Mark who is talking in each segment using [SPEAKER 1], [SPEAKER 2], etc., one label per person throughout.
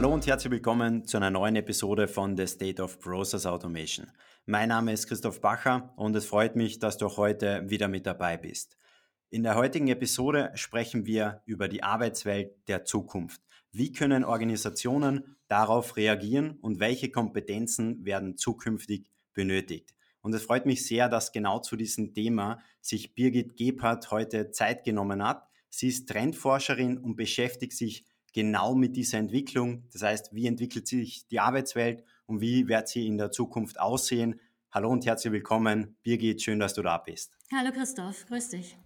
[SPEAKER 1] Hallo und herzlich willkommen zu einer neuen Episode von The State of Process Automation. Mein Name ist Christoph Bacher und es freut mich, dass du auch heute wieder mit dabei bist. In der heutigen Episode sprechen wir über die Arbeitswelt der Zukunft. Wie können Organisationen darauf reagieren und welche Kompetenzen werden zukünftig benötigt? Und es freut mich sehr, dass genau zu diesem Thema sich Birgit Gebhardt heute Zeit genommen hat. Sie ist Trendforscherin und beschäftigt sich genau mit dieser Entwicklung. Das heißt, wie entwickelt sich die Arbeitswelt und wie wird sie in der Zukunft aussehen? Hallo und herzlich willkommen. Birgit, schön, dass du da bist.
[SPEAKER 2] Hallo Christoph, grüß dich.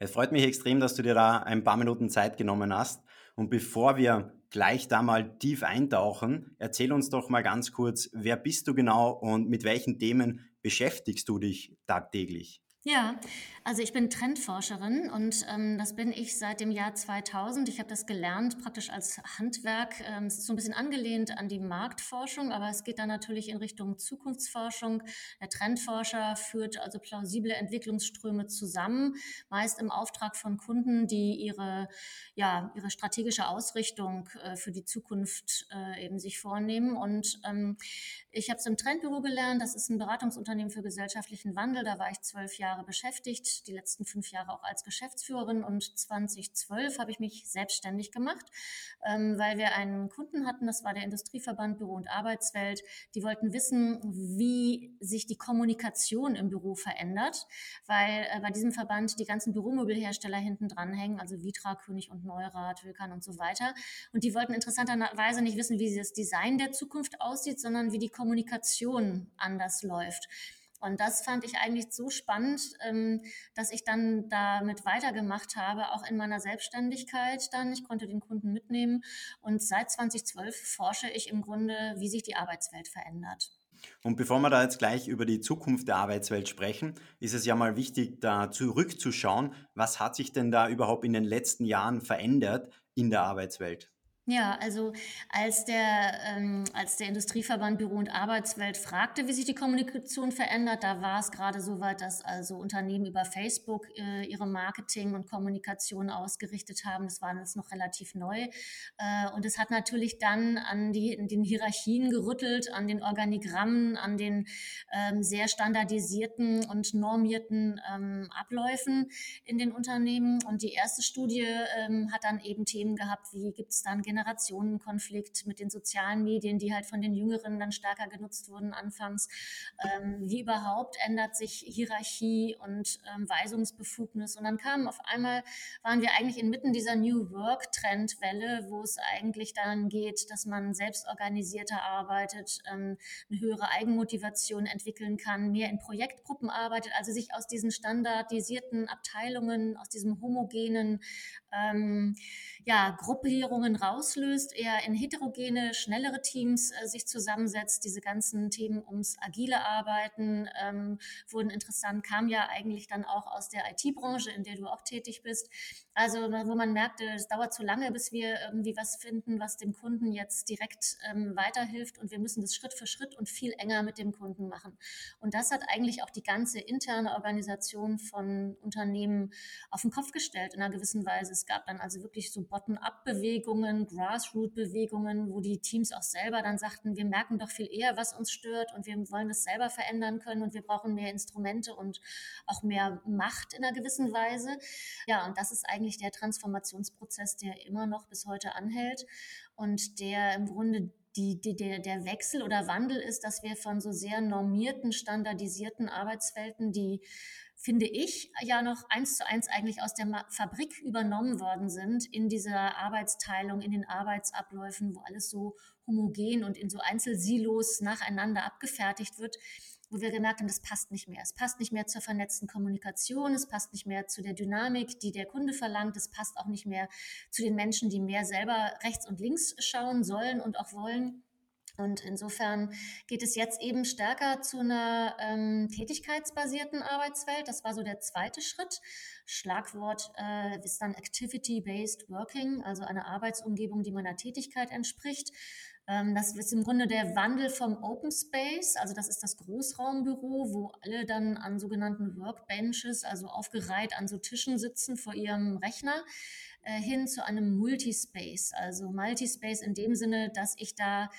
[SPEAKER 1] Es freut mich extrem, dass du dir da ein paar Minuten Zeit genommen hast. Und bevor wir gleich da mal tief eintauchen, erzähl uns doch mal ganz kurz, wer bist du genau und mit welchen Themen beschäftigst du dich tagtäglich?
[SPEAKER 2] Ja, also ich bin Trendforscherin und ähm, das bin ich seit dem Jahr 2000. Ich habe das gelernt praktisch als Handwerk. Ähm, es ist so ein bisschen angelehnt an die Marktforschung, aber es geht dann natürlich in Richtung Zukunftsforschung. Der Trendforscher führt also plausible Entwicklungsströme zusammen, meist im Auftrag von Kunden, die ihre, ja, ihre strategische Ausrichtung äh, für die Zukunft äh, eben sich vornehmen. Und ähm, ich habe es im Trendbüro gelernt. Das ist ein Beratungsunternehmen für gesellschaftlichen Wandel. Da war ich zwölf Jahre Jahre beschäftigt, die letzten fünf Jahre auch als Geschäftsführerin und 2012 habe ich mich selbstständig gemacht, ähm, weil wir einen Kunden hatten, das war der Industrieverband Büro und Arbeitswelt. Die wollten wissen, wie sich die Kommunikation im Büro verändert, weil äh, bei diesem Verband die ganzen Büromöbelhersteller hinten dranhängen, also Vitra, König und Neurath, Wilkan und so weiter. Und die wollten interessanterweise nicht wissen, wie das Design der Zukunft aussieht, sondern wie die Kommunikation anders läuft. Und das fand ich eigentlich so spannend, ähm, dass ich dann damit weitergemacht habe, auch in meiner Selbstständigkeit dann. Ich konnte den Kunden mitnehmen und seit 2012 forsche ich im Grunde, wie sich die Arbeitswelt verändert.
[SPEAKER 1] Und bevor wir da jetzt gleich über die Zukunft der Arbeitswelt sprechen, ist es ja mal wichtig, da zurückzuschauen, was hat sich denn da überhaupt in den letzten Jahren verändert in der Arbeitswelt?
[SPEAKER 2] Ja, also als der, ähm, als der Industrieverband Büro und Arbeitswelt fragte, wie sich die Kommunikation verändert, da war es gerade so weit, dass also Unternehmen über Facebook äh, ihre Marketing und Kommunikation ausgerichtet haben. Das war jetzt noch relativ neu. Äh, und es hat natürlich dann an die, in den Hierarchien gerüttelt, an den Organigrammen, an den ähm, sehr standardisierten und normierten ähm, Abläufen in den Unternehmen. Und die erste Studie ähm, hat dann eben Themen gehabt, wie gibt es dann Generationenkonflikt mit den sozialen Medien, die halt von den Jüngeren dann stärker genutzt wurden anfangs. Ähm, wie überhaupt ändert sich Hierarchie und ähm, Weisungsbefugnis? Und dann kam auf einmal, waren wir eigentlich inmitten dieser New Work-Trendwelle, wo es eigentlich daran geht, dass man selbstorganisierter arbeitet, ähm, eine höhere Eigenmotivation entwickeln kann, mehr in Projektgruppen arbeitet, also sich aus diesen standardisierten Abteilungen, aus diesem homogenen ähm, ja, Gruppierungen rauslöst, eher in heterogene, schnellere Teams äh, sich zusammensetzt. Diese ganzen Themen ums agile Arbeiten ähm, wurden interessant, kam ja eigentlich dann auch aus der IT-Branche, in der du auch tätig bist. Also wo man merkte, es dauert zu lange, bis wir irgendwie was finden, was dem Kunden jetzt direkt ähm, weiterhilft und wir müssen das Schritt für Schritt und viel enger mit dem Kunden machen. Und das hat eigentlich auch die ganze interne Organisation von Unternehmen auf den Kopf gestellt in einer gewissen Weise. Es gab dann also wirklich so Bottom-up-Bewegungen, Grassroot-Bewegungen, wo die Teams auch selber dann sagten, wir merken doch viel eher, was uns stört und wir wollen das selber verändern können und wir brauchen mehr Instrumente und auch mehr Macht in einer gewissen Weise. Ja, und das ist eigentlich der Transformationsprozess, der immer noch bis heute anhält und der im Grunde die, die, der, der Wechsel oder Wandel ist, dass wir von so sehr normierten, standardisierten Arbeitswelten, die finde ich, ja noch eins zu eins eigentlich aus der Fabrik übernommen worden sind in dieser Arbeitsteilung, in den Arbeitsabläufen, wo alles so homogen und in so Einzelsilos nacheinander abgefertigt wird, wo wir gemerkt haben, das passt nicht mehr. Es passt nicht mehr zur vernetzten Kommunikation, es passt nicht mehr zu der Dynamik, die der Kunde verlangt, es passt auch nicht mehr zu den Menschen, die mehr selber rechts und links schauen sollen und auch wollen. Und insofern geht es jetzt eben stärker zu einer ähm, tätigkeitsbasierten Arbeitswelt. Das war so der zweite Schritt. Schlagwort äh, ist dann Activity-Based Working, also eine Arbeitsumgebung, die meiner Tätigkeit entspricht. Ähm, das ist im Grunde der Wandel vom Open Space, also das ist das Großraumbüro, wo alle dann an sogenannten Workbenches, also aufgereiht an so Tischen sitzen vor ihrem Rechner, hin zu einem Multispace, also Multispace in dem Sinne, dass ich da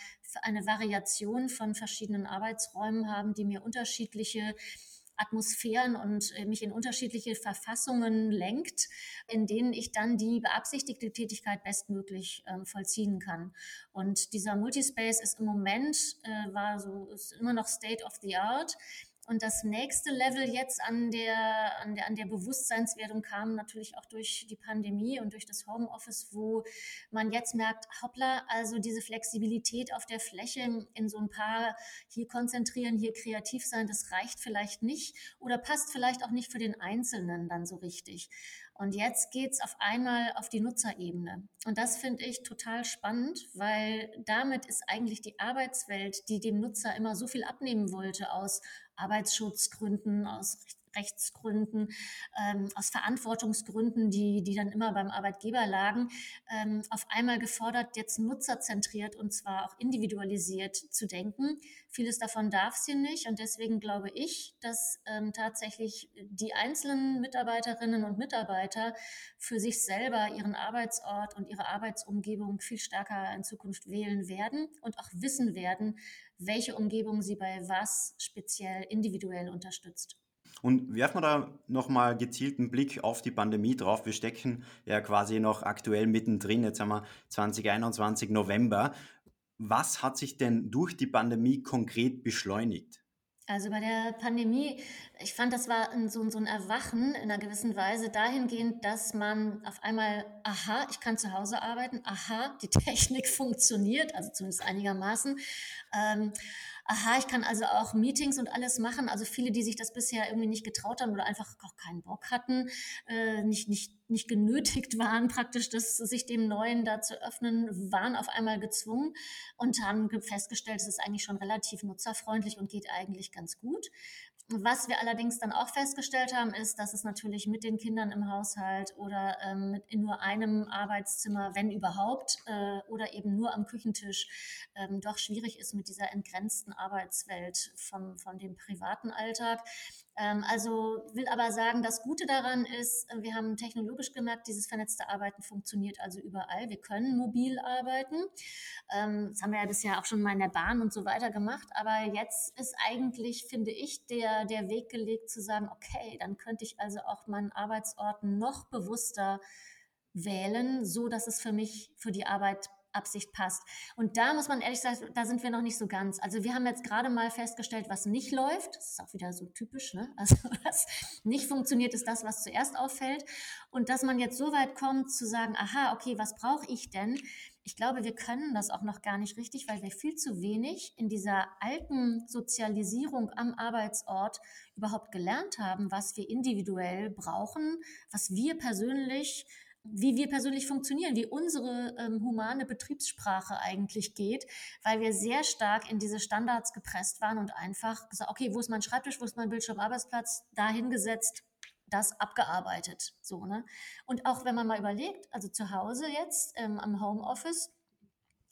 [SPEAKER 2] eine Variation von verschiedenen Arbeitsräumen habe, die mir unterschiedliche Atmosphären und äh, mich in unterschiedliche Verfassungen lenkt, in denen ich dann die beabsichtigte Tätigkeit bestmöglich äh, vollziehen kann. Und dieser Multispace ist im Moment, äh, war so, ist immer noch State of the Art. Und das nächste Level jetzt an der, an der, an der Bewusstseinswertung kam natürlich auch durch die Pandemie und durch das Homeoffice, wo man jetzt merkt, hoppla, also diese Flexibilität auf der Fläche in so ein paar hier konzentrieren, hier kreativ sein, das reicht vielleicht nicht oder passt vielleicht auch nicht für den Einzelnen dann so richtig. Und jetzt geht's auf einmal auf die Nutzerebene. Und das finde ich total spannend, weil damit ist eigentlich die Arbeitswelt, die dem Nutzer immer so viel abnehmen wollte aus Arbeitsschutzgründen, aus Rechtsgründen, ähm, aus Verantwortungsgründen, die, die dann immer beim Arbeitgeber lagen, ähm, auf einmal gefordert, jetzt nutzerzentriert und zwar auch individualisiert zu denken. Vieles davon darf sie nicht und deswegen glaube ich, dass ähm, tatsächlich die einzelnen Mitarbeiterinnen und Mitarbeiter für sich selber ihren Arbeitsort und ihre Arbeitsumgebung viel stärker in Zukunft wählen werden und auch wissen werden, welche Umgebung sie bei was speziell individuell unterstützt.
[SPEAKER 1] Und werfen wir da nochmal gezielten Blick auf die Pandemie drauf. Wir stecken ja quasi noch aktuell mittendrin. Jetzt haben wir 2021 November. Was hat sich denn durch die Pandemie konkret beschleunigt?
[SPEAKER 2] Also bei der Pandemie, ich fand, das war so, so, ein Erwachen in einer gewissen Weise dahingehend, dass man auf einmal, aha, ich kann zu Hause arbeiten, aha, die Technik funktioniert, also zumindest einigermaßen. Ähm, aha, ich kann also auch Meetings und alles machen. Also viele, die sich das bisher irgendwie nicht getraut haben oder einfach auch keinen Bock hatten, äh, nicht, nicht, nicht genötigt waren, praktisch das, sich dem Neuen da zu öffnen, waren auf einmal gezwungen und haben festgestellt, es ist eigentlich schon relativ nutzerfreundlich und geht eigentlich ganz gut. Was wir allerdings dann auch festgestellt haben, ist, dass es natürlich mit den Kindern im Haushalt oder ähm, mit in nur einem Arbeitszimmer, wenn überhaupt, äh, oder eben nur am Küchentisch, ähm, doch schwierig ist mit dieser entgrenzten Arbeitswelt von, von dem privaten Alltag. Ähm, also will aber sagen, das Gute daran ist, wir haben technologisch gemerkt, dieses vernetzte Arbeiten funktioniert also überall. Wir können mobil arbeiten. Ähm, das haben wir ja bisher auch schon mal in der Bahn und so weiter gemacht. Aber jetzt ist eigentlich, finde ich, der, der Weg gelegt zu sagen, okay, dann könnte ich also auch meinen Arbeitsort noch bewusster wählen, so dass es für mich, für die Arbeit Absicht passt. Und da muss man ehrlich sagen, da sind wir noch nicht so ganz. Also wir haben jetzt gerade mal festgestellt, was nicht läuft. Das ist auch wieder so typisch, ne? Also was nicht funktioniert, ist das, was zuerst auffällt. Und dass man jetzt so weit kommt zu sagen, aha, okay, was brauche ich denn? Ich glaube, wir können das auch noch gar nicht richtig, weil wir viel zu wenig in dieser alten Sozialisierung am Arbeitsort überhaupt gelernt haben, was wir individuell brauchen, was wir persönlich wie wir persönlich funktionieren, wie unsere ähm, humane Betriebssprache eigentlich geht, weil wir sehr stark in diese Standards gepresst waren und einfach gesagt, okay, wo ist mein Schreibtisch, wo ist mein Bildschirm, Arbeitsplatz, da hingesetzt, das abgearbeitet, so, ne? Und auch wenn man mal überlegt, also zu Hause jetzt ähm, am Homeoffice,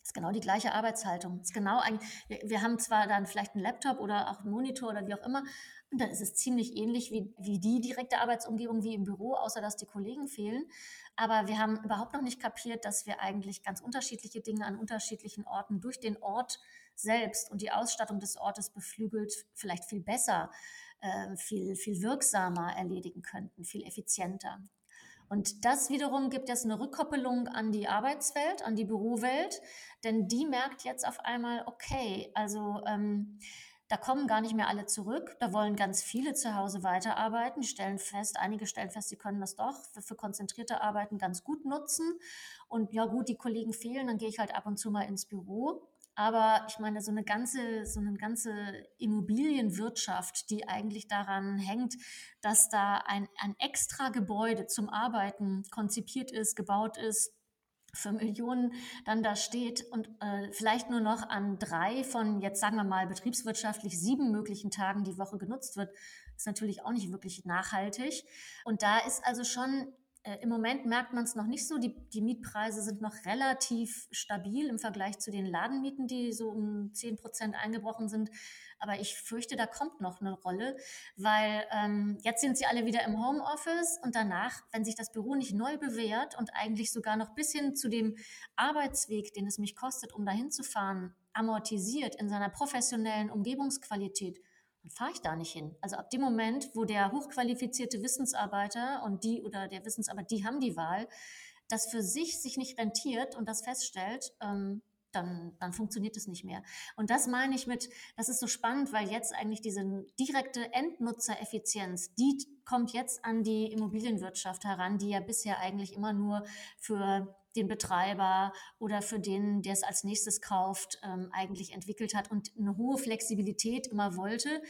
[SPEAKER 2] ist genau die gleiche Arbeitshaltung. Ist genau ein, wir, haben zwar dann vielleicht einen Laptop oder auch einen Monitor oder wie auch immer, und dann ist es ziemlich ähnlich wie, wie die direkte Arbeitsumgebung wie im Büro, außer dass die Kollegen fehlen. Aber wir haben überhaupt noch nicht kapiert, dass wir eigentlich ganz unterschiedliche Dinge an unterschiedlichen Orten durch den Ort selbst und die Ausstattung des Ortes beflügelt vielleicht viel besser, äh, viel, viel wirksamer erledigen könnten, viel effizienter. Und das wiederum gibt jetzt eine Rückkoppelung an die Arbeitswelt, an die Bürowelt, denn die merkt jetzt auf einmal, okay, also ähm, da kommen gar nicht mehr alle zurück. Da wollen ganz viele zu Hause weiterarbeiten. Die stellen fest, einige stellen fest, sie können das doch für, für konzentrierte Arbeiten ganz gut nutzen. Und ja gut, die Kollegen fehlen, dann gehe ich halt ab und zu mal ins Büro. Aber ich meine, so eine ganze, so eine ganze Immobilienwirtschaft, die eigentlich daran hängt, dass da ein, ein extra Gebäude zum Arbeiten konzipiert ist, gebaut ist, für Millionen dann da steht und äh, vielleicht nur noch an drei von jetzt sagen wir mal betriebswirtschaftlich sieben möglichen Tagen die Woche genutzt wird, ist natürlich auch nicht wirklich nachhaltig. Und da ist also schon Äh, Im Moment merkt man es noch nicht so. Die, die, Mietpreise sind noch relativ stabil im Vergleich zu den Ladenmieten, die so um 10 Prozent eingebrochen sind. Aber ich fürchte, da kommt noch eine Rolle, weil ähm, jetzt sind sie alle wieder im Homeoffice und danach, wenn sich das Büro nicht neu bewährt und eigentlich sogar noch bis hin zu dem Arbeitsweg, den es mich kostet, um dahin zu fahren, amortisiert in seiner professionellen Umgebungsqualität, fahre ich da nicht hin. Also ab dem Moment, wo der hochqualifizierte Wissensarbeiter und die oder der Wissensarbeiter, die haben die Wahl, das für sich sich nicht rentiert und das feststellt, ähm, dann, dann funktioniert es nicht mehr. Und das meine ich mit, das ist so spannend, weil jetzt eigentlich diese direkte Endnutzereffizienz, die kommt jetzt an die Immobilienwirtschaft heran, die ja bisher eigentlich immer nur für den Betreiber oder für den, der es als nächstes kauft, ähm, eigentlich entwickelt hat und eine hohe Flexibilität immer wollte.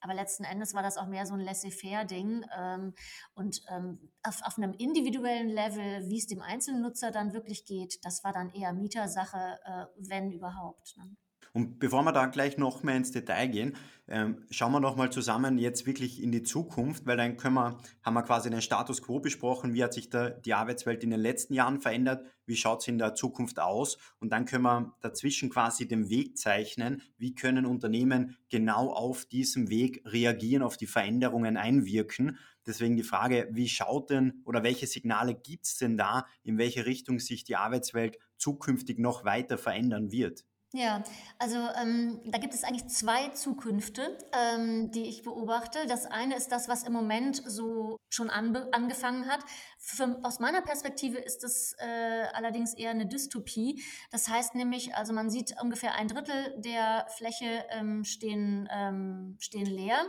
[SPEAKER 2] Aber letzten Endes war das auch mehr so ein laissez-faire-Ding. Ähm, und ähm, auf, auf, einem individuellen Level, wie es dem Einzelnutzer dann wirklich geht, das war dann eher Mietersache, äh, wenn überhaupt. Ne?
[SPEAKER 1] Und bevor wir da gleich noch mehr ins Detail gehen, ähm, schauen wir noch mal zusammen jetzt wirklich in die Zukunft, weil dann können wir, haben wir quasi den Status quo besprochen, wie hat sich da die Arbeitswelt in den letzten Jahren verändert, wie schaut es in der Zukunft aus und dann können wir dazwischen quasi den Weg zeichnen, wie können Unternehmen genau auf diesem Weg reagieren, auf die Veränderungen einwirken. Deswegen die Frage, wie schaut denn oder welche Signale gibt es denn da, in welche Richtung sich die Arbeitswelt zukünftig noch weiter verändern wird?
[SPEAKER 2] Ja, also ähm, da gibt es eigentlich zwei Zukünfte, ähm, die ich beobachte. Das eine ist das, was im Moment so schon angefangen hat. Für, aus meiner Perspektive ist es äh, allerdings eher eine Dystopie. Das heißt nämlich, also man sieht ungefähr ein Drittel der Fläche ähm, stehen, ähm, stehen leer.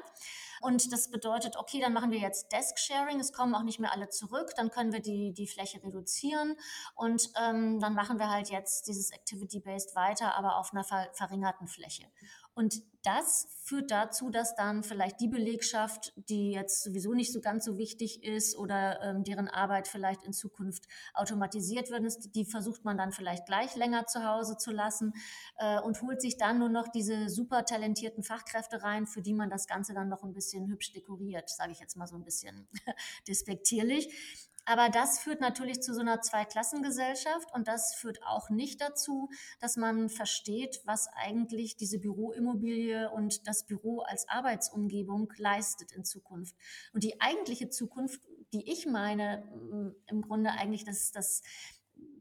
[SPEAKER 2] Und das bedeutet, okay, dann machen wir jetzt Desk-Sharing, es kommen auch nicht mehr alle zurück, dann können wir die, die Fläche reduzieren und ähm, dann machen wir halt jetzt dieses Activity-Based weiter, aber auf einer ver verringerten Fläche. Und das führt dazu, dass dann vielleicht die Belegschaft, die jetzt sowieso nicht so ganz so wichtig ist oder ähm, deren Arbeit vielleicht in Zukunft automatisiert wird, die versucht man dann vielleicht gleich länger zu Hause zu lassen äh, und holt sich dann nur noch diese super talentierten Fachkräfte rein, für die man das Ganze dann noch ein bisschen hübsch dekoriert, sage ich jetzt mal so ein bisschen despektierlich. Aber das führt natürlich zu so einer Zweiklassengesellschaft und das führt auch nicht dazu, dass man versteht, was eigentlich diese Büroimmobilie und das Büro als Arbeitsumgebung leistet in Zukunft. Und die eigentliche Zukunft, die ich meine, mm, im Grunde eigentlich das, das,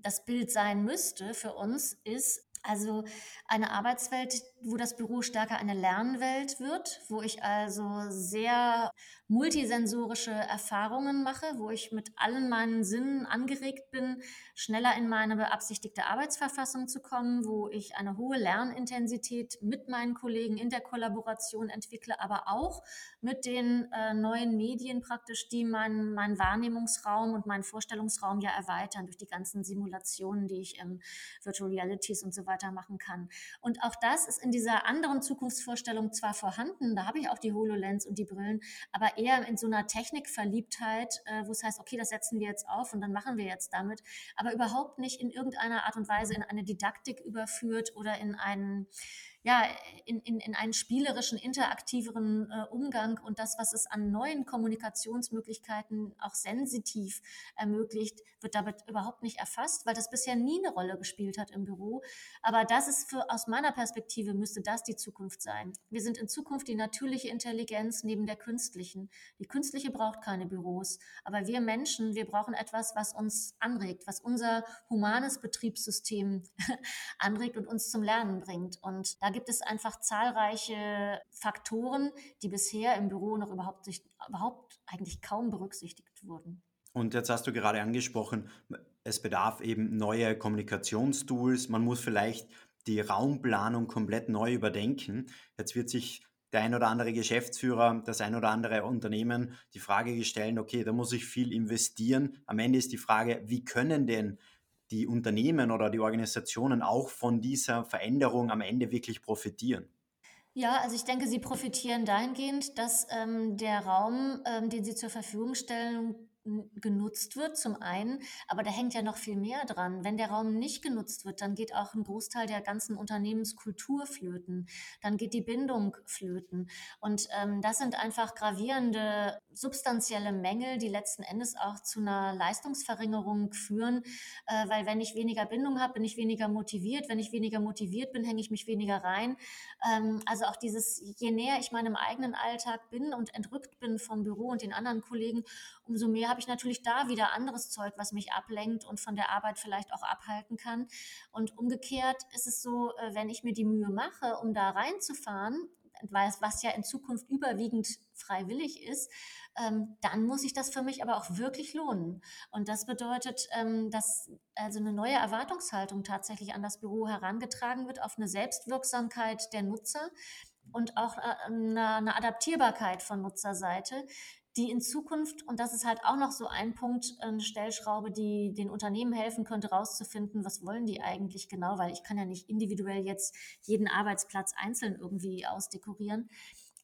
[SPEAKER 2] das Bild sein müsste für uns, ist also eine Arbeitswelt, wo das Büro stärker eine Lernwelt wird, wo ich also sehr multisensorische Erfahrungen mache, wo ich mit allen meinen Sinnen angeregt bin, schneller in meine beabsichtigte Arbeitsverfassung zu kommen, wo ich eine hohe Lernintensität mit meinen Kollegen in der Kollaboration entwickle, aber auch mit den äh, neuen Medien praktisch, die meinen mein Wahrnehmungsraum und meinen Vorstellungsraum ja erweitern durch die ganzen Simulationen, die ich im Virtual Realities und so weiter machen kann. Und auch das ist in dieser anderen Zukunftsvorstellung zwar vorhanden, da habe ich auch die HoloLens und die Brillen, aber eher in so einer Technikverliebtheit, äh, wo es heißt, okay, das setzen wir jetzt auf und dann machen wir jetzt damit, aber überhaupt nicht in irgendeiner Art und Weise in eine Didaktik überführt oder in einen ja, in, in, in einen spielerischen, interaktiveren äh, Umgang und das, was es an neuen Kommunikationsmöglichkeiten auch sensitiv ermöglicht, wird damit überhaupt nicht erfasst, weil das bisher nie eine Rolle gespielt hat im Büro. Aber das ist für, aus meiner Perspektive müsste das die Zukunft sein. Wir sind in Zukunft die natürliche Intelligenz neben der künstlichen. Die künstliche braucht keine Büros, aber wir Menschen, wir brauchen etwas, was uns anregt, was unser humanes Betriebssystem anregt und uns zum Lernen bringt. Und da gibt es einfach zahlreiche Faktoren, die bisher im Büro noch überhaupt, nicht, überhaupt eigentlich kaum berücksichtigt wurden.
[SPEAKER 1] Und jetzt hast du gerade angesprochen, es bedarf eben neue Kommunikationstools. Man muss vielleicht die Raumplanung komplett neu überdenken. Jetzt wird sich der ein oder andere Geschäftsführer, das ein oder andere Unternehmen die Frage gestellt, okay, da muss ich viel investieren. Am Ende ist die Frage, wie können denn die Unternehmen oder die Organisationen auch von dieser Veränderung am Ende wirklich profitieren?
[SPEAKER 2] Ja, also ich denke, sie profitieren dahingehend, dass ähm, der Raum, ähm, den sie zur Verfügung stellen, genutzt wird, zum einen, aber da hängt ja noch viel mehr dran. Wenn der Raum nicht genutzt wird, dann geht auch ein Großteil der ganzen Unternehmenskultur flöten, dann geht die Bindung flöten. Und ähm, das sind einfach gravierende substanzielle Mängel, die letzten Endes auch zu einer Leistungsverringerung führen, äh, weil wenn ich weniger Bindung habe, bin ich weniger motiviert. Wenn ich weniger motiviert bin, hänge ich mich weniger rein. Ähm, also auch dieses, je näher ich meinem eigenen Alltag bin und entrückt bin vom Büro und den anderen Kollegen, umso mehr habe ich natürlich da wieder anderes Zeug, was mich ablenkt und von der Arbeit vielleicht auch abhalten kann. Und umgekehrt ist es so, äh, wenn ich mir die Mühe mache, um da reinzufahren, was ja in Zukunft überwiegend freiwillig ist, ähm, dann muss ich das für mich aber auch wirklich lohnen. Und das bedeutet, ähm, dass also eine neue Erwartungshaltung tatsächlich an das Büro herangetragen wird, auf eine Selbstwirksamkeit der Nutzer und auch äh, eine Adaptierbarkeit von Nutzerseite, die in Zukunft, und das ist halt auch noch so ein Punkt, eine Stellschraube, die den Unternehmen helfen könnte, rauszufinden, was wollen die eigentlich genau, weil ich kann ja nicht individuell jetzt jeden Arbeitsplatz einzeln irgendwie ausdekorieren.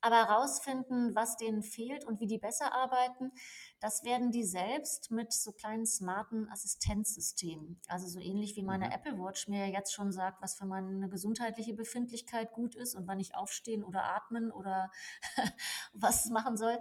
[SPEAKER 2] Aber rausfinden, was denen fehlt und wie die besser arbeiten, das werden die selbst mit so kleinen smarten Assistenzsystemen. Also so ähnlich wie meine mhm. Apple Watch mir jetzt schon sagt, was für meine gesundheitliche Befindlichkeit gut ist und wann ich aufstehen oder atmen oder was machen soll.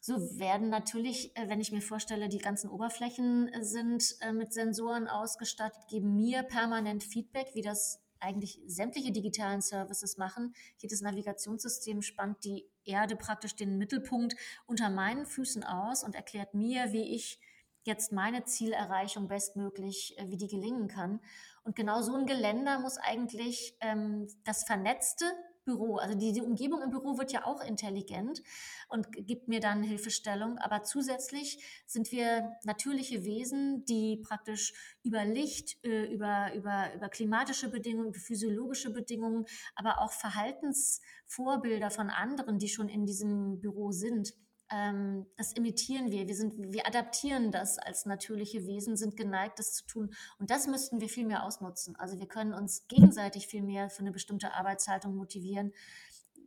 [SPEAKER 2] So werden natürlich, äh, wenn ich mir vorstelle, die ganzen Oberflächen äh, sind äh, mit Sensoren ausgestattet, geben mir permanent Feedback, wie das eigentlich sämtliche digitalen Services machen. Jedes Navigationssystem spannt die Erde praktisch den Mittelpunkt unter meinen Füßen aus und erklärt mir, wie ich jetzt meine Zielerreichung bestmöglich, wie die gelingen kann. Und genau so ein Geländer muss eigentlich ähm, das vernetzte Büro. Also die, die Umgebung im Büro wird ja auch intelligent und gibt mir dann Hilfestellung. Aber zusätzlich sind wir natürliche Wesen, die praktisch über Licht, äh, über, über, über klimatische Bedingungen, über physiologische Bedingungen, aber auch Verhaltensvorbilder von anderen, die schon in diesem Büro sind, ähm, das imitieren wir. Wir, sind, wir adaptieren das als natürliche Wesen, sind geneigt, das zu tun. Und das müssten wir viel mehr ausnutzen. Also wir können uns gegenseitig viel mehr für eine bestimmte Arbeitshaltung motivieren.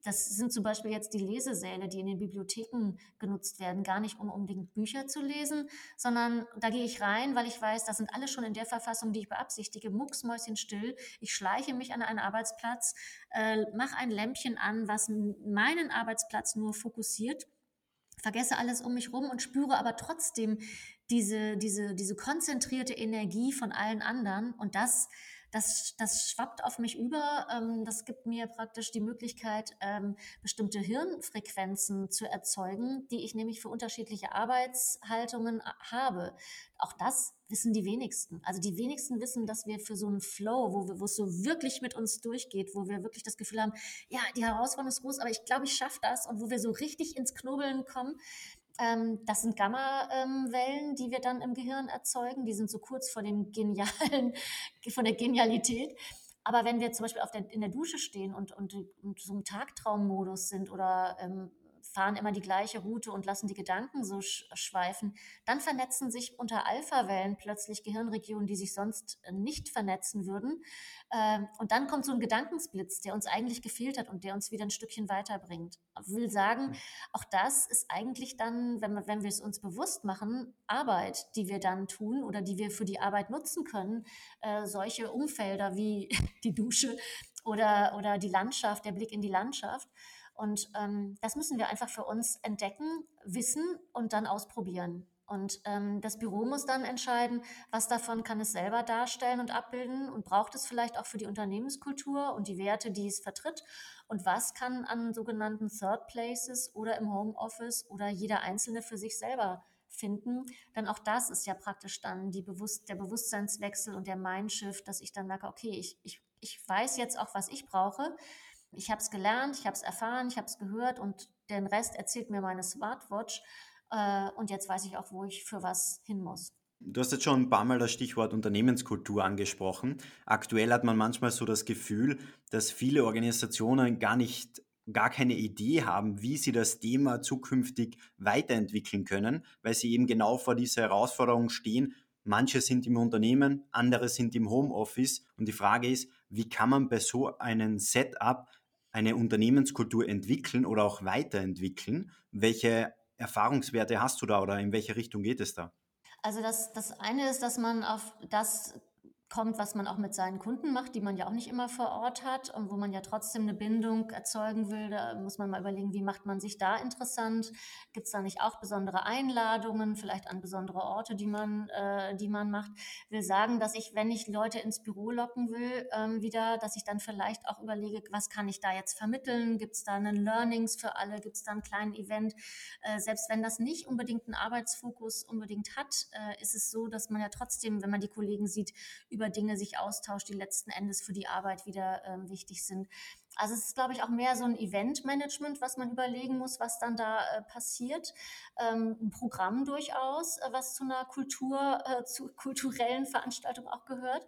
[SPEAKER 2] Das sind zum Beispiel jetzt die Lesesäle, die in den Bibliotheken genutzt werden, gar nicht um unbedingt Bücher zu lesen, sondern da gehe ich rein, weil ich weiß, da sind alle schon in der Verfassung, die ich beabsichtige, mucksmäuschenstill. Ich schleiche mich an einen Arbeitsplatz, äh, mache ein Lämpchen an, was meinen Arbeitsplatz nur fokussiert vergesse alles um mich rum und spüre aber trotzdem diese, diese, diese konzentrierte Energie von allen anderen. Und das das, das schwappt auf mich über. Ähm, das gibt mir praktisch die Möglichkeit, ähm, bestimmte Hirnfrequenzen zu erzeugen, die ich nämlich für unterschiedliche Arbeitshaltungen äh, habe. Auch das wissen die wenigsten. Also die wenigsten wissen, dass wir für so einen Flow, wo, wir, wo es so wirklich mit uns durchgeht, wo wir wirklich das Gefühl haben, ja, die Herausforderung ist groß, aber ich glaube, ich schaffe das und wo wir so richtig ins Knobeln kommen, das sind Gamma-Wellen, ähm, die wir dann im Gehirn erzeugen. Die sind so kurz vor dem genialen, von der Genialität. Aber wenn wir zum Beispiel der, in der Dusche stehen und, und, und so im Tagtraummodus sind oder ähm, fahren immer die gleiche Route und lassen die Gedanken so schweifen, dann vernetzen sich unter Alpha-Wellen plötzlich Gehirnregionen, die sich sonst äh, nicht vernetzen würden. Ähm, und dann kommt so ein Gedankensblitz, der uns eigentlich gefehlt hat und der uns wieder ein Stückchen weiterbringt. Ich will sagen, hm. auch das ist eigentlich dann, wenn wir, wenn wir es uns bewusst machen, Arbeit, die wir dann tun oder die wir für die Arbeit nutzen können. Äh, solche Umfelder wie die Dusche oder, oder die Landschaft, der Blick in die Landschaft. Und ähm, das müssen wir einfach für uns entdecken, wissen und dann ausprobieren. Und ähm, das Büro muss dann entscheiden, was davon kann es selber darstellen und abbilden und braucht es vielleicht auch für die Unternehmenskultur und die Werte, die es vertritt. Und was kann an sogenannten Third Places oder im Homeoffice oder jeder Einzelne für sich selber finden. Denn auch das ist ja praktisch dann die Bewusst der Bewusstseinswechsel und der Mindshift, dass ich dann merke, okay, ich, ich, ich weiß jetzt auch, was ich brauche ich habe es gelernt, ich habe es erfahren, ich habe es gehört und den Rest erzählt mir meine Smartwatch. Äh, und jetzt weiß ich auch, wo ich für was hin muss.
[SPEAKER 1] Du hast jetzt schon ein paar Mal das Stichwort Unternehmenskultur angesprochen. Aktuell hat man manchmal so das Gefühl, dass viele Organisationen gar nicht, gar keine Idee haben, wie sie das Thema zukünftig weiterentwickeln können, weil sie eben genau vor dieser Herausforderung stehen. Manche sind im Unternehmen, andere sind im Homeoffice. Und die Frage ist, wie kann man bei so einem Setup eine Unternehmenskultur entwickeln oder auch weiterentwickeln? Welche Erfahrungswerte hast du da oder in welche Richtung geht es da?
[SPEAKER 2] Also das, das eine ist, dass man auf das kommt, was man auch mit seinen Kunden macht, die man ja auch nicht immer vor Ort hat und wo man ja trotzdem eine Bindung erzeugen will. Da muss man mal überlegen, wie macht man sich da interessant? Gibt es da nicht auch besondere Einladungen, vielleicht an besondere Orte, die man, äh, die man macht? Will sagen, dass ich, wenn ich Leute ins Büro locken will, ähm, wieder, dass ich dann vielleicht auch überlege, was kann ich da jetzt vermitteln? Gibt es da einen Learnings für alle? Gibt es da einen kleinen Event? Äh, selbst wenn das nicht unbedingt einen Arbeitsfokus unbedingt hat, äh, ist es so, dass man ja trotzdem, wenn man die Kollegen sieht, über über Dinge sich austauscht, die letzten Endes für die Arbeit wieder ähm, wichtig sind. Also es ist, glaube ich, auch mehr so ein Eventmanagement, was man überlegen muss, was dann da äh, passiert. Ähm, ein Programm durchaus, äh, was zu einer Kultur, äh, zu kulturellen Veranstaltung auch gehört.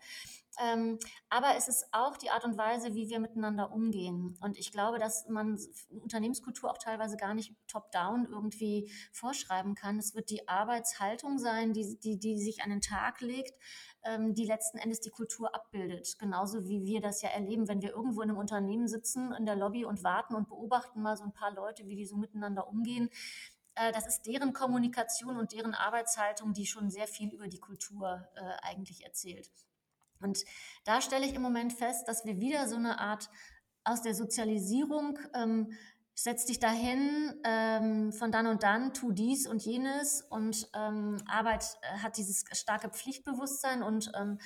[SPEAKER 2] Ähm, aber es ist auch die Art und Weise, wie wir miteinander umgehen. Und ich glaube, dass man Unternehmenskultur auch teilweise gar nicht top-down irgendwie vorschreiben kann. Es wird die Arbeitshaltung sein, die, die, die sich an den Tag legt, ähm, die letzten Endes die Kultur abbildet. Genauso wie wir das ja erleben, wenn wir irgendwo in einem Unternehmen sitzen, in der Lobby und warten und beobachten mal so ein paar Leute, wie die so miteinander umgehen. Äh, das ist deren Kommunikation und deren Arbeitshaltung, die schon sehr viel über die Kultur äh, eigentlich erzählt. Und da stelle ich im Moment fest, dass wir wieder so eine Art aus der Sozialisierung ähm, setz dich dahin, ähm, von dann und dann, tu dies und jenes und ähm, Arbeit äh, hat dieses starke Pflichtbewusstsein und ähm,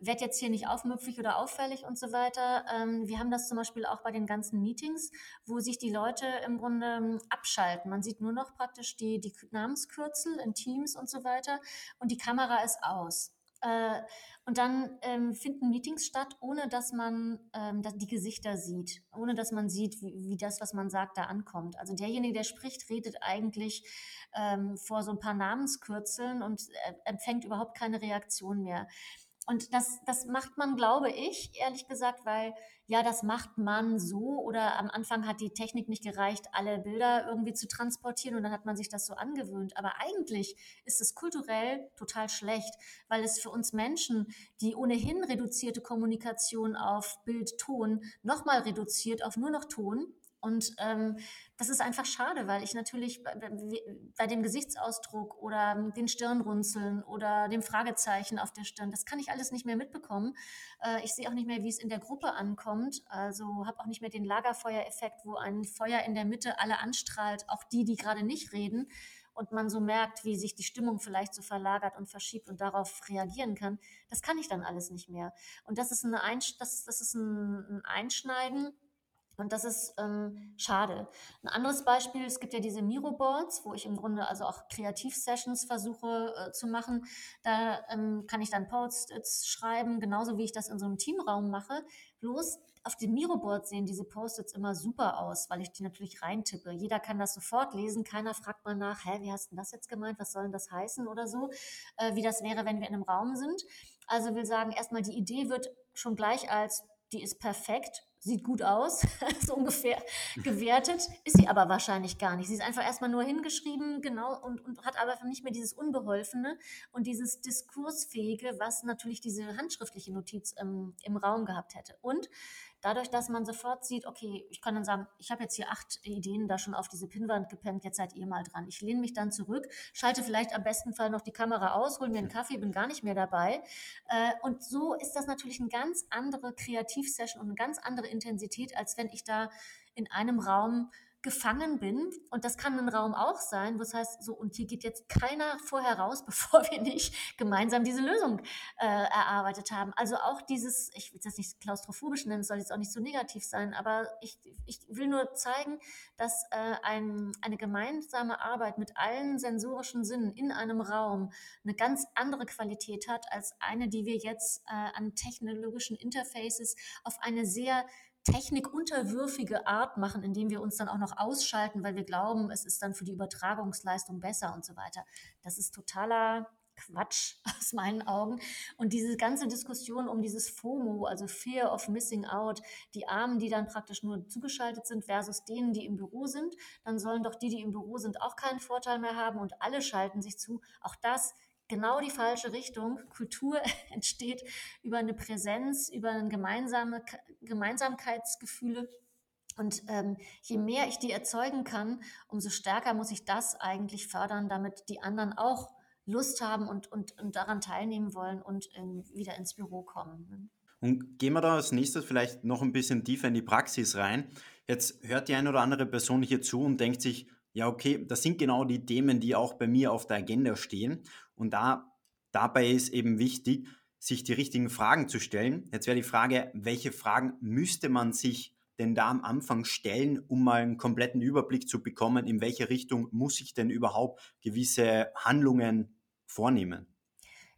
[SPEAKER 2] werd jetzt hier nicht aufmüpfig oder auffällig und so weiter. Ähm, wir haben das zum Beispiel auch bei den ganzen Meetings, wo sich die Leute im Grunde ähm, abschalten. Man sieht nur noch praktisch die, die Namenskürzel in Teams und so weiter und die Kamera ist aus. Äh, und dann ähm, finden Meetings statt, ohne dass man ähm, die Gesichter sieht, ohne dass man sieht, wie, wie, das, was man sagt, da ankommt. Also derjenige, der spricht, redet eigentlich ähm, vor so ein paar Namenskürzeln und äh, empfängt überhaupt keine Reaktion mehr. Und das, das macht man, glaube ich, ehrlich gesagt, weil ja, das macht man so oder am Anfang hat die Technik nicht gereicht, alle Bilder irgendwie zu transportieren und dann hat man sich das so angewöhnt. Aber eigentlich ist es kulturell total schlecht, weil es für uns Menschen, die ohnehin reduzierte Kommunikation auf Bild, Ton, nochmal reduziert auf nur noch Ton, und ähm, das ist einfach schade, weil ich natürlich bei, bei, dem Gesichtsausdruck oder den Stirnrunzeln oder dem Fragezeichen auf der Stirn, das kann ich alles nicht mehr mitbekommen. Äh, ich sehe auch nicht mehr, wie es in der Gruppe ankommt. Also habe auch nicht mehr den Lagerfeuereffekt, wo ein Feuer in der Mitte alle anstrahlt, auch die, die gerade nicht reden. Und man so merkt, wie sich die Stimmung vielleicht so verlagert und verschiebt und darauf reagieren kann. Das kann ich dann alles nicht mehr. Und das ist, eine Einsch das, das ist ein, ein Einschneiden und das ist ähm, schade. Ein anderes Beispiel, es gibt ja diese Miro-Boards, wo ich im Grunde also auch Kreativ-Sessions versuche äh, zu machen. Da ähm, kann ich dann Post-its schreiben, genauso wie ich das in so einem Teamraum mache. Bloß auf dem Miro-Board sehen diese Post-its immer super aus, weil ich die natürlich reintippe. Jeder kann das sofort lesen. Keiner fragt mal nach, hä, wie hast du das jetzt gemeint? Was soll denn das heißen oder so? Äh, wie das wäre, wenn wir in einem Raum sind. Also will sagen, erstmal die Idee wird schon gleich als, die ist perfekt sieht gut aus, so ungefähr gewertet, ist sie aber wahrscheinlich gar nicht. Sie ist einfach erstmal nur hingeschrieben, genau, und, und hat aber nicht mehr dieses Unbeholfene und dieses Diskursfähige, was natürlich diese handschriftliche Notiz im, im Raum gehabt hätte. Und dadurch, dass man sofort sieht, okay, ich kann dann sagen, ich habe jetzt hier acht Ideen da schon auf diese Pinnwand gepennt, jetzt seid ihr mal dran. Ich lehne mich dann zurück, schalte vielleicht am besten Fall noch die Kamera aus, hole mir einen Kaffee, bin gar nicht mehr dabei. Äh, und so ist das natürlich eine ganz andere Kreativsession und eine ganz andere Intensität, als wenn ich da in einem Raum gefangen bin. Und das kann ein Raum auch sein, wo es heißt, so, und hier geht jetzt keiner vorher raus, bevor wir nicht gemeinsam diese Lösung äh, erarbeitet haben. Also auch dieses, ich will das nicht klaustrophobisch nennen, soll jetzt auch nicht so negativ sein, aber ich, ich will nur zeigen, dass äh, ein, eine gemeinsame Arbeit mit allen sensorischen Sinnen in einem Raum eine ganz andere Qualität hat als eine, die wir jetzt äh, an technologischen Interfaces auf eine sehr technikunterwürfige Art machen, indem wir uns dann auch noch ausschalten, weil wir glauben, es ist dann für die Übertragungsleistung besser und so weiter. Das ist totaler Quatsch aus meinen Augen. Und diese ganze Diskussion um dieses FOMO, also Fear of Missing Out, die Armen, die dann praktisch nur zugeschaltet sind versus denen, die im Büro sind, dann sollen doch die, die im Büro sind, auch keinen Vorteil mehr haben und alle schalten sich zu. Auch das genau die falsche Richtung. Kultur entsteht über eine Präsenz, über eine gemeinsame Gemeinsamkeitsgefühle Und ähm, je mehr ich die erzeugen kann, umso stärker muss ich das eigentlich fördern, damit die anderen auch Lust haben und, und, und daran teilnehmen wollen und ähm, wieder ins Büro kommen. Ne?
[SPEAKER 1] Und gehen wir da als nächstes vielleicht noch ein bisschen tiefer in die Praxis rein. Jetzt hört die eine oder andere Person hier zu und denkt sich, ja, okay, das sind genau die Themen, die auch bei mir auf der Agenda stehen. Und da, dabei ist eben wichtig, sich die richtigen Fragen zu stellen. Jetzt wäre die Frage, welche Fragen müsste man sich denn da am Anfang stellen, um mal einen kompletten Überblick zu bekommen, in welche Richtung muss ich denn überhaupt gewisse Handlungen vornehmen?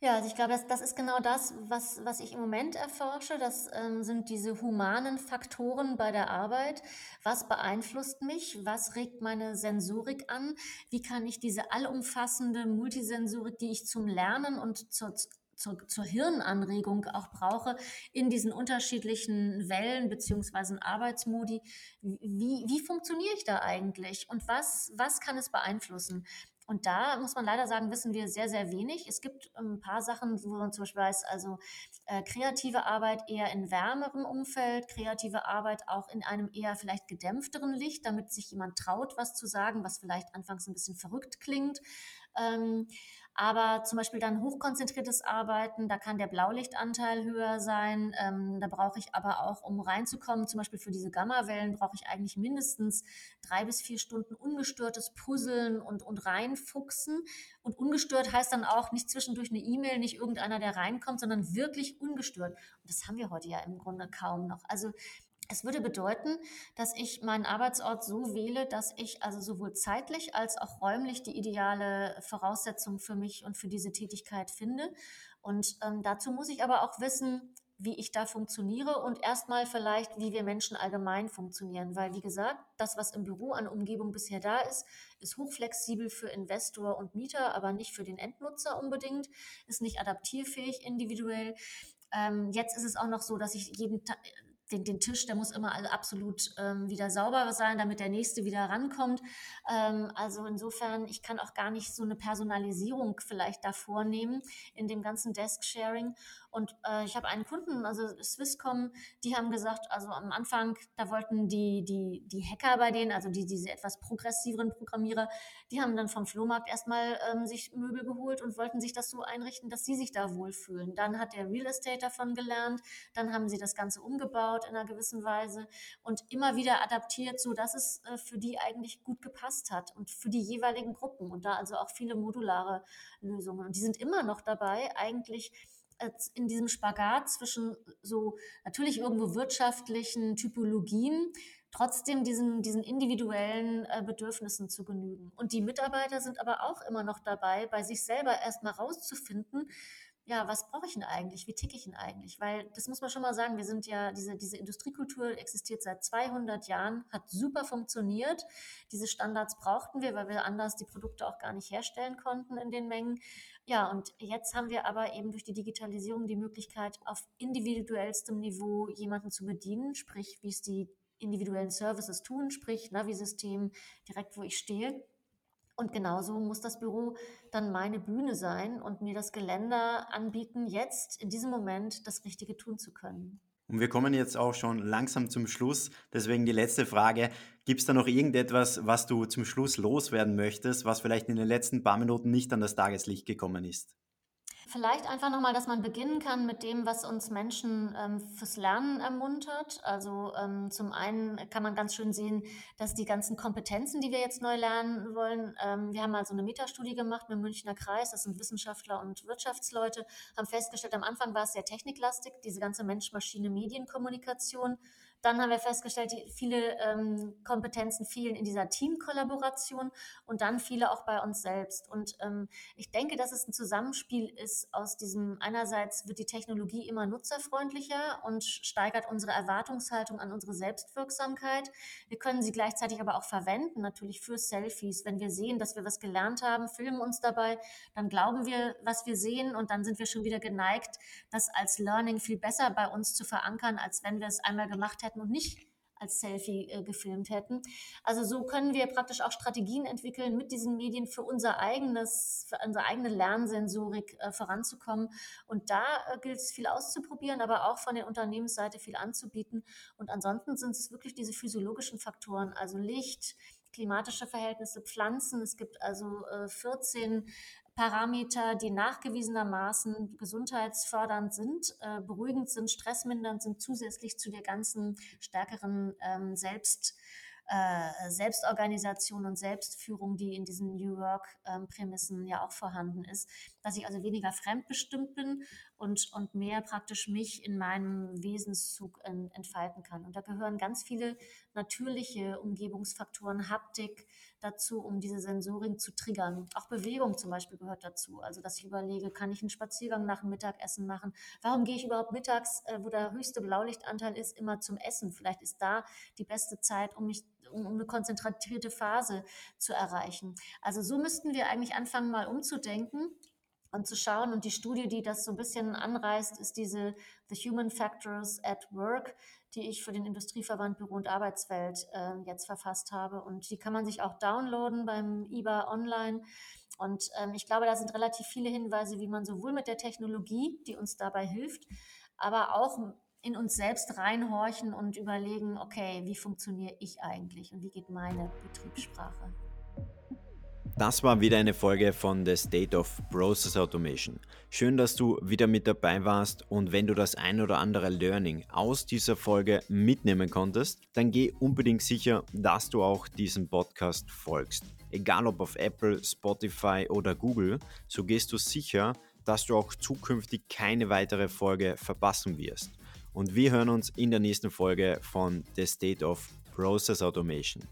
[SPEAKER 2] Ja, also ich glaube, das, das ist genau das, was, was ich im Moment erforsche. Das ähm, sind diese humanen Faktoren bei der Arbeit. Was beeinflusst mich? Was regt meine Sensorik an? Wie kann ich diese allumfassende Multisensorik, die ich zum Lernen und zur zur, zur Hirnanregung auch brauche in diesen unterschiedlichen Wellen beziehungsweise Arbeitsmodi. Wie, wie funktioniere ich da eigentlich und was, was kann es beeinflussen? Und da muss man leider sagen, wissen wir sehr, sehr wenig. Es gibt ein paar Sachen, wo man zum Beispiel weiß, also äh, kreative Arbeit eher in wärmerem Umfeld, kreative Arbeit auch in einem eher vielleicht gedämpfteren Licht, damit sich jemand traut, was zu sagen, was vielleicht anfangs ein bisschen verrückt klingt. Ähm, aber zum Beispiel dann hochkonzentriertes Arbeiten, da kann der Blaulichtanteil höher sein. Ähm, da brauche ich aber auch, um reinzukommen, zum Beispiel für diese Gammawellen, brauche ich eigentlich mindestens drei bis vier Stunden ungestörtes Puzzeln und, und reinfuchsen. Und ungestört heißt dann auch nicht zwischendurch eine E-Mail, nicht irgendeiner, der reinkommt, sondern wirklich ungestört. Und das haben wir heute ja im Grunde kaum noch. Also es würde bedeuten, dass ich meinen Arbeitsort so wähle, dass ich also sowohl zeitlich als auch räumlich die ideale Voraussetzung für mich und für diese Tätigkeit finde. Und ähm, dazu muss ich aber auch wissen, wie ich da funktioniere und erstmal vielleicht, wie wir Menschen allgemein funktionieren. Weil, wie gesagt, das, was im Büro an Umgebung bisher da ist, ist hochflexibel für Investor und Mieter, aber nicht für den Endnutzer unbedingt, ist nicht adaptierfähig individuell. Ähm, jetzt ist es auch noch so, dass ich jeden Tag den, den Tisch, der muss immer absolut ähm, wieder sauber sein, damit der nächste wieder rankommt. Ähm, also insofern, ich kann auch gar nicht so eine Personalisierung vielleicht da vornehmen in dem ganzen Desk-Sharing. Und äh, ich habe einen Kunden, also Swisscom, die haben gesagt, also am Anfang, da wollten die, die, die Hacker bei denen, also die, diese etwas progressiveren Programmierer, die haben dann vom Flohmarkt erstmal ähm, sich Möbel geholt und wollten sich das so einrichten, dass sie sich da wohlfühlen. Dann hat der Real Estate davon gelernt, dann haben sie das Ganze umgebaut in einer gewissen Weise und immer wieder adaptiert, so dass es äh, für die eigentlich gut gepasst hat und für die jeweiligen Gruppen und da also auch viele modulare Lösungen. Und die sind immer noch dabei, eigentlich in diesem Spagat zwischen so natürlich irgendwo wirtschaftlichen Typologien, trotzdem diesen, diesen individuellen äh, Bedürfnissen zu genügen. Und die Mitarbeiter sind aber auch immer noch dabei, bei sich selber erstmal rauszufinden, ja, was brauche ich denn eigentlich? Wie ticke ich denn eigentlich? Weil das muss man schon mal sagen, wir sind ja, diese, diese Industriekultur existiert seit 200 Jahren, hat super funktioniert. Diese Standards brauchten wir, weil wir anders die Produkte auch gar nicht herstellen konnten in den Mengen. Ja, und jetzt haben wir aber eben durch die Digitalisierung die Möglichkeit, auf individuellstem Niveau jemanden zu bedienen, sprich, wie es die individuellen Services tun, sprich Navi-System direkt, wo ich stehe. Und genauso muss das Büro dann meine Bühne sein und mir das Geländer anbieten, jetzt in diesem Moment das Richtige tun zu können.
[SPEAKER 1] Und wir kommen jetzt auch schon langsam zum Schluss. Deswegen die letzte Frage. Gibt es da noch irgendetwas, was du zum Schluss loswerden möchtest, was vielleicht in den letzten paar Minuten nicht an das Tageslicht gekommen ist?
[SPEAKER 2] Vielleicht einfach nochmal, dass man beginnen kann mit dem, was uns Menschen ähm, fürs Lernen ermuntert. Also ähm, zum einen kann man ganz schön sehen, dass die ganzen Kompetenzen, die wir jetzt neu lernen wollen, ähm, wir haben mal so eine Metastudie gemacht mit dem Münchner Kreis, das sind Wissenschaftler und Wirtschaftsleute, haben festgestellt, am Anfang war es sehr techniklastig, diese ganze Mensch-Maschine-Medienkommunikation. Dann haben wir festgestellt, viele ähm, Kompetenzen fehlen in dieser Teamkollaboration und dann viele auch bei uns selbst. Und ähm, ich denke, dass es ein Zusammenspiel ist aus diesem, einerseits wird die Technologie immer nutzerfreundlicher und steigert unsere Erwartungshaltung an unsere Selbstwirksamkeit. Wir können sie gleichzeitig aber auch verwenden, natürlich für Selfies. Wenn wir sehen, dass wir was gelernt haben, filmen uns dabei, dann glauben wir, was wir sehen und dann sind wir schon wieder geneigt, das als Learning viel besser bei uns zu verankern, als wenn wir es einmal gemacht hätten hatten und nicht als Selfie äh, gefilmt hätten. Also so können wir praktisch auch Strategien entwickeln, mit diesen Medien für unser eigenes, für unsere eigene Lernsensorik äh, voranzukommen. Und da äh, gilt es viel auszuprobieren, aber auch von der Unternehmensseite viel anzubieten. Und ansonsten sind es wirklich diese physiologischen Faktoren, also Licht, klimatische Verhältnisse, Pflanzen. Es gibt also äh, 14 Parameter, die nachgewiesenermaßen gesundheitsfördernd sind, äh, beruhigend sind, stressmindernd sind, zusätzlich zu der ganzen stärkeren ähm, Selbst- äh, Selbstorganisation und Selbstführung, die in diesen New Work-Prämissen ähm, ja auch vorhanden ist, dass ich also weniger fremdbestimmt bin und, und mehr praktisch mich in meinem Wesenszug in, entfalten kann. Und da gehören ganz viele natürliche Umgebungsfaktoren, Haptik dazu, um diese Sensorik zu triggern. Auch Bewegung zum Beispiel gehört dazu. Also, dass ich überlege, kann ich einen Spaziergang nach dem Mittagessen machen? Warum gehe ich überhaupt mittags, äh, wo der höchste Blaulichtanteil ist, immer zum Essen? Vielleicht ist da die beste Zeit, um mich um, eine konzentrierte Phase zu erreichen. Also so müssten wir eigentlich anfangen, mal umzudenken und zu schauen. Und die Studie, die das so ein bisschen anreißt, ist diese The Human Factors at Work, die ich für den Industrieverband Büro und Arbeitswelt äh, jetzt verfasst habe. Und die kann man sich auch downloaden beim IBA online. Und ähm, ich glaube, da sind relativ viele Hinweise, wie man sowohl mit der Technologie, die uns dabei hilft, aber auch in uns selbst reinhorchen und überlegen, okay, wie funktioniere ich eigentlich und wie geht meine Betriebssprache?
[SPEAKER 1] Das war wieder eine Folge von The State of Process Automation. Schön, dass du wieder mit dabei warst und wenn du das ein oder andere Learning aus dieser Folge mitnehmen konntest, dann geh unbedingt sicher, dass du auch diesem Podcast folgst. Egal ob auf Apple, Spotify oder Google, so gehst du sicher, dass du auch zukünftig keine weitere Folge verpassen wirst und wir hören uns in der nächsten Folge von The State of Process Automation.